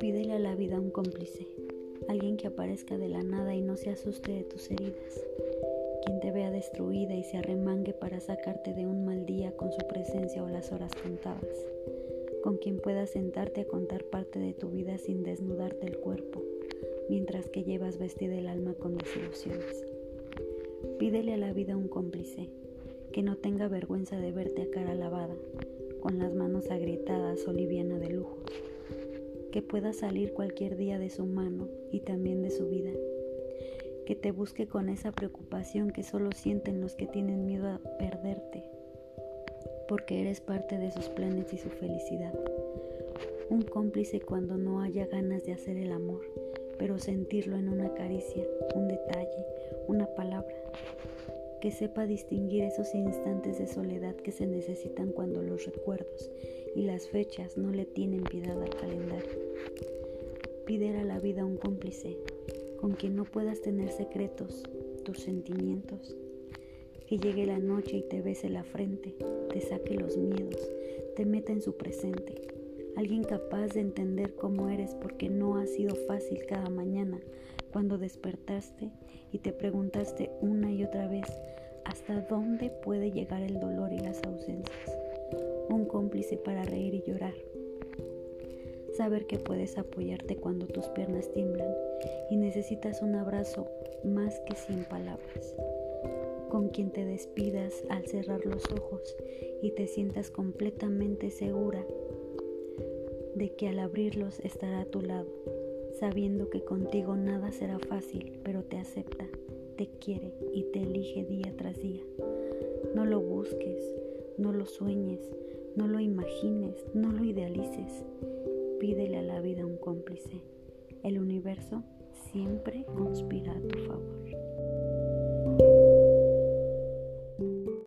Pídele a la vida un cómplice, alguien que aparezca de la nada y no se asuste de tus heridas, quien te vea destruida y se arremangue para sacarte de un mal día con su presencia o las horas contadas, con quien puedas sentarte a contar parte de tu vida sin desnudarte el cuerpo, mientras que llevas vestida el alma con desilusiones. Pídele a la vida un cómplice, que no tenga vergüenza de verte a cara lavada, con las manos agrietadas o liviana de lujo. Que pueda salir cualquier día de su mano y también de su vida, que te busque con esa preocupación que solo sienten los que tienen miedo a perderte, porque eres parte de sus planes y su felicidad. Un cómplice cuando no haya ganas de hacer el amor, pero sentirlo en una caricia, un detalle, una palabra que sepa distinguir esos instantes de soledad que se necesitan cuando los recuerdos y las fechas no le tienen piedad al calendario. Pídele a la vida un cómplice con quien no puedas tener secretos, tus sentimientos. Que llegue la noche y te bese la frente, te saque los miedos, te meta en su presente. Alguien capaz de entender cómo eres porque no ha sido fácil cada mañana cuando despertaste y te preguntaste una y otra vez hasta dónde puede llegar el dolor y las ausencias. Un cómplice para reír y llorar. Saber que puedes apoyarte cuando tus piernas tiemblan y necesitas un abrazo más que cien palabras. Con quien te despidas al cerrar los ojos y te sientas completamente segura de que al abrirlos estará a tu lado sabiendo que contigo nada será fácil, pero te acepta, te quiere y te elige día tras día. No lo busques, no lo sueñes, no lo imagines, no lo idealices. Pídele a la vida un cómplice. El universo siempre conspira a tu favor.